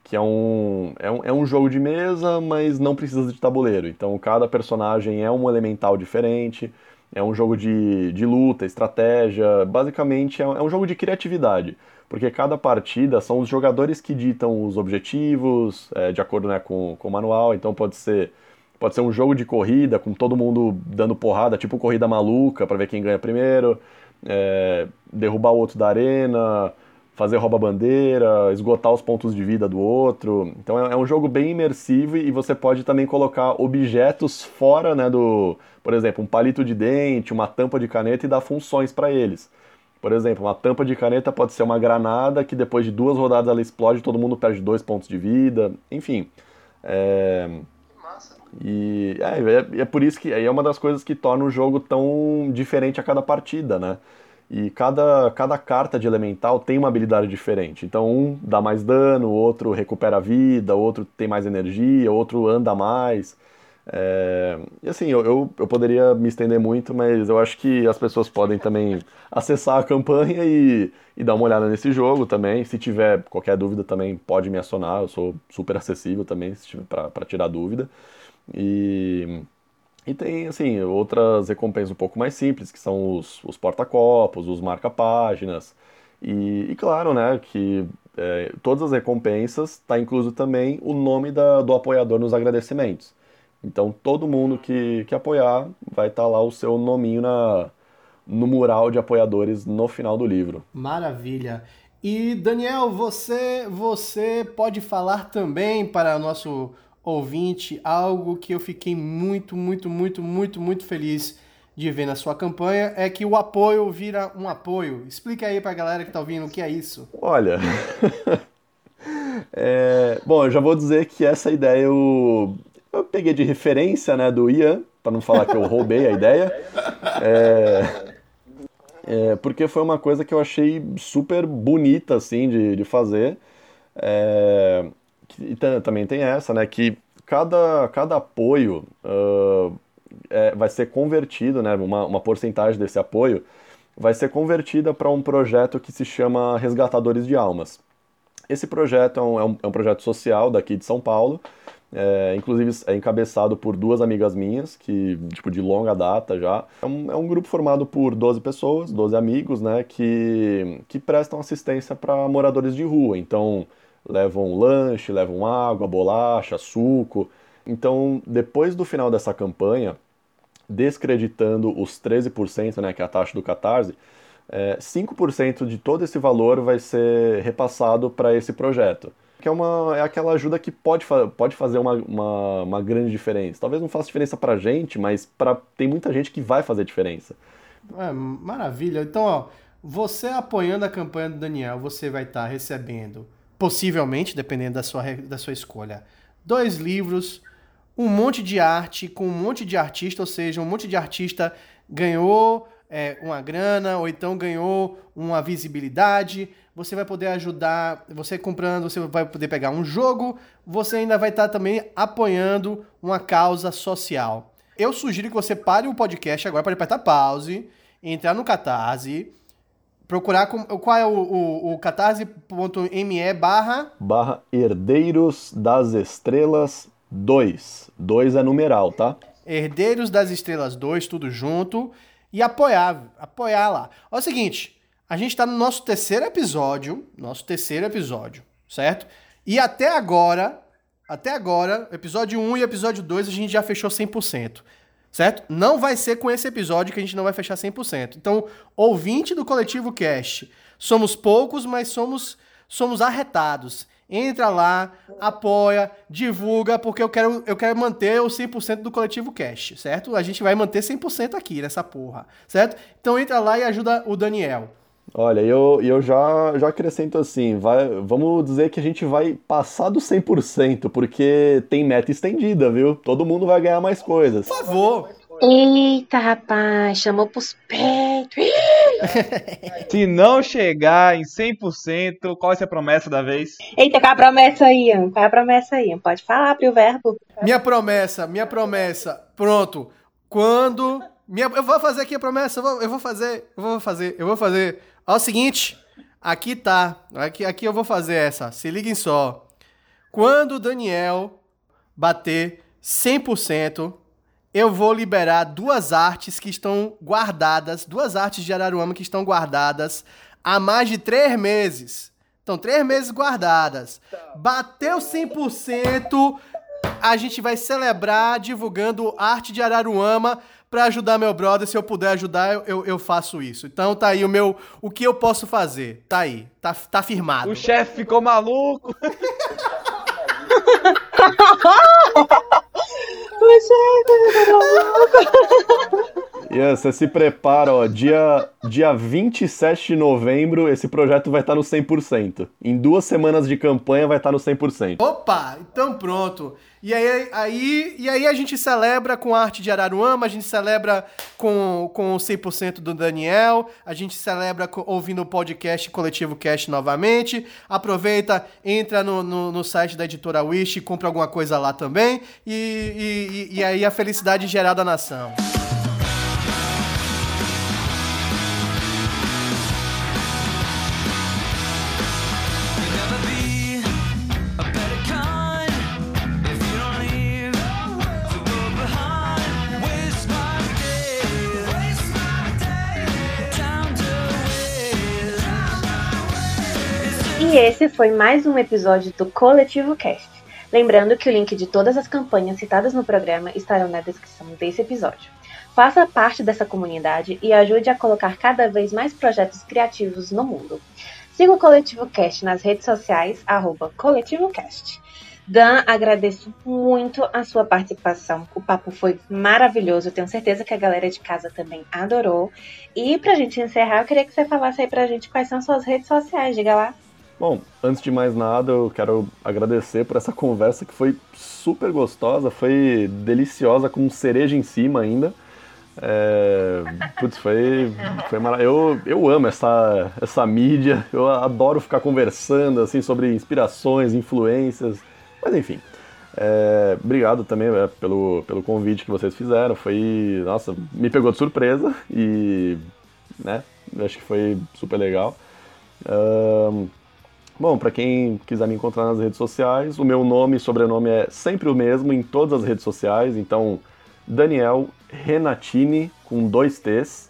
que é um, é, um, é um jogo de mesa, mas não precisa de tabuleiro. Então cada personagem é um elemental diferente, é um jogo de, de luta, estratégia, basicamente é, é um jogo de criatividade. Porque cada partida são os jogadores que ditam os objetivos, é, de acordo né, com, com o manual, então pode ser pode ser um jogo de corrida com todo mundo dando porrada, tipo corrida maluca para ver quem ganha primeiro, é, derrubar o outro da arena, fazer rouba-bandeira, esgotar os pontos de vida do outro. Então é, é, um jogo bem imersivo e você pode também colocar objetos fora, né, do, por exemplo, um palito de dente, uma tampa de caneta e dar funções para eles. Por exemplo, uma tampa de caneta pode ser uma granada que depois de duas rodadas ela explode, todo mundo perde dois pontos de vida, enfim. É... E é, é, é por isso que é uma das coisas que torna o jogo tão diferente a cada partida, né? E cada, cada carta de elemental tem uma habilidade diferente. Então, um dá mais dano, outro recupera a vida, outro tem mais energia, outro anda mais. É... E assim, eu, eu, eu, poderia me estender muito, mas eu acho que as pessoas podem também acessar a campanha e, e dar uma olhada nesse jogo também. Se tiver qualquer dúvida, também pode me acionar. Eu sou super acessível também para tirar dúvida. E. E tem, assim, outras recompensas um pouco mais simples, que são os, os porta-copos, os marca-páginas. E, e, claro, né, que é, todas as recompensas está incluso também o nome da, do apoiador nos agradecimentos. Então, todo mundo que, que apoiar vai estar tá lá o seu nominho na, no mural de apoiadores no final do livro. Maravilha. E Daniel, você você pode falar também para o nosso ouvinte algo que eu fiquei muito, muito, muito, muito, muito feliz de ver na sua campanha é que o apoio vira um apoio. Explica aí pra galera que tá ouvindo o que é isso. Olha. é, bom, eu já vou dizer que essa ideia eu, eu peguei de referência né, do Ian, para não falar que eu roubei a ideia. É, é, porque foi uma coisa que eu achei super bonita assim de, de fazer. É, e também tem essa, né, que cada, cada apoio uh, é, vai ser convertido, né, uma, uma porcentagem desse apoio vai ser convertida para um projeto que se chama Resgatadores de Almas. Esse projeto é um, é um, é um projeto social daqui de São Paulo, é, inclusive é encabeçado por duas amigas minhas, que, tipo, de longa data já. É um, é um grupo formado por 12 pessoas, 12 amigos, né, que, que prestam assistência para moradores de rua. Então, levam lanche, levam água, bolacha, suco. Então, depois do final dessa campanha, descreditando os 13%, né, que é a taxa do Catarse, é, 5% de todo esse valor vai ser repassado para esse projeto. Que é, uma, é aquela ajuda que pode, pode fazer uma, uma, uma grande diferença. Talvez não faça diferença para gente, mas pra, tem muita gente que vai fazer diferença. É, maravilha. Então, ó, você apoiando a campanha do Daniel, você vai estar tá recebendo possivelmente, dependendo da sua, da sua escolha, dois livros, um monte de arte com um monte de artista, ou seja, um monte de artista ganhou é, uma grana ou então ganhou uma visibilidade. Você vai poder ajudar, você comprando, você vai poder pegar um jogo, você ainda vai estar também apoiando uma causa social. Eu sugiro que você pare o podcast agora para apertar pause, entrar no Catarse, procurar com, qual é o, o, o catarse.me barra... Barra Herdeiros das Estrelas 2. 2 é numeral, tá? Herdeiros das Estrelas 2, tudo junto. E apoiar, apoiar lá. Olha o seguinte, a gente está no nosso terceiro episódio, nosso terceiro episódio, certo? E até agora, até agora, episódio 1 e episódio 2 a gente já fechou 100% certo? Não vai ser com esse episódio que a gente não vai fechar 100%. Então, ouvinte do Coletivo Cast, somos poucos, mas somos somos arretados. Entra lá, apoia, divulga, porque eu quero, eu quero manter o 100% do coletivo Cash, certo? A gente vai manter 100% aqui nessa porra, certo? Então entra lá e ajuda o Daniel. Olha, eu, eu já, já acrescento assim, vai, vamos dizer que a gente vai passar do 100%, porque tem meta estendida, viu? Todo mundo vai ganhar mais coisas. Por favor, Eita, rapaz, chamou pros peitos. Se não chegar em 100%, qual vai ser a promessa da vez? Eita, qual é a promessa aí? Ian? Qual é a promessa aí? Pode falar pro verbo. minha promessa, minha promessa. Pronto. Quando. Minha, eu vou fazer aqui a promessa, eu vou, eu vou fazer, eu vou fazer, eu vou fazer. Ó, o seguinte, aqui tá. Aqui, aqui eu vou fazer essa. Se liguem só. Quando o Daniel bater 100%, eu vou liberar duas artes que estão guardadas, duas artes de Araruama que estão guardadas há mais de três meses. Estão três meses guardadas. Bateu 100%, a gente vai celebrar divulgando arte de Araruama para ajudar meu brother. Se eu puder ajudar, eu, eu, eu, faço isso. Então tá aí o meu, o que eu posso fazer. Tá aí, tá, tá firmado. O chefe ficou maluco. Ian, você se prepara, ó, dia, dia 27 de novembro esse projeto vai estar no 100%. Em duas semanas de campanha vai estar no 100%. Opa, então pronto. E aí, aí, e aí a gente celebra com a arte de Araruama, a gente celebra com, com o 100% do Daniel, a gente celebra com, ouvindo o podcast Coletivo Cast novamente. Aproveita, entra no, no, no site da editora Wish, compra alguma coisa lá também. E, e, e aí a felicidade gerada nação. E esse foi mais um episódio do Coletivo Cast. Lembrando que o link de todas as campanhas citadas no programa estarão na descrição desse episódio. Faça parte dessa comunidade e ajude a colocar cada vez mais projetos criativos no mundo. Siga o Coletivo Cast nas redes sociais, arroba ColetivoCast. Dan, agradeço muito a sua participação. O papo foi maravilhoso. Tenho certeza que a galera de casa também adorou. E pra gente encerrar, eu queria que você falasse aí pra gente quais são suas redes sociais. Diga lá. Bom, antes de mais nada, eu quero agradecer por essa conversa que foi super gostosa, foi deliciosa, com cereja em cima ainda. É, putz, foi, foi maravilhoso. Eu, eu amo essa, essa mídia, eu adoro ficar conversando assim sobre inspirações, influências, mas enfim. É, obrigado também é, pelo, pelo convite que vocês fizeram, foi, nossa, me pegou de surpresa e, né, acho que foi super legal. Um, Bom, para quem quiser me encontrar nas redes sociais, o meu nome e sobrenome é sempre o mesmo em todas as redes sociais, então Daniel Renatini com dois T's.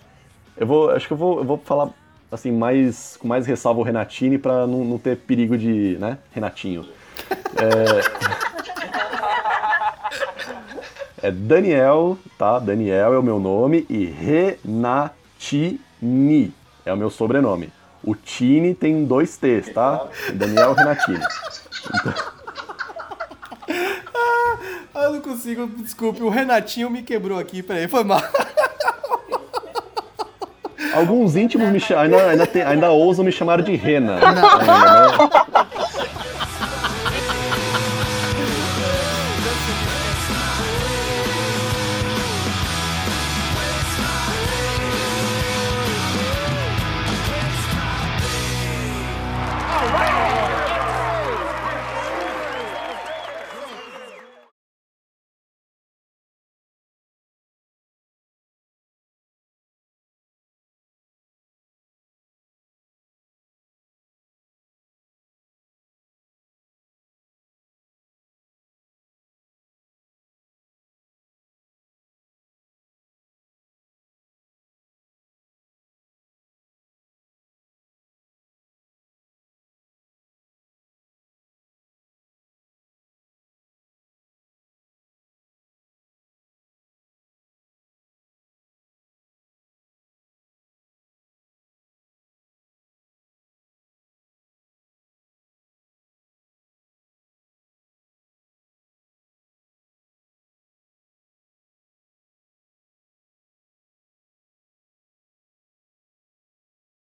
Eu vou, acho que eu vou, eu vou falar assim mais com mais ressalva o Renatini para não, não, ter perigo de, né, Renatinho. É, é Daniel, tá? Daniel é o meu nome e Renatini é o meu sobrenome. O Tini tem dois T's, tá? Daniel Renatini. Então... Ah, eu não consigo, desculpe, o Renatinho me quebrou aqui, peraí, foi mal. Alguns íntimos me ainda, ainda, tem, ainda ousam me chamar de Rena. Não. Ainda, né?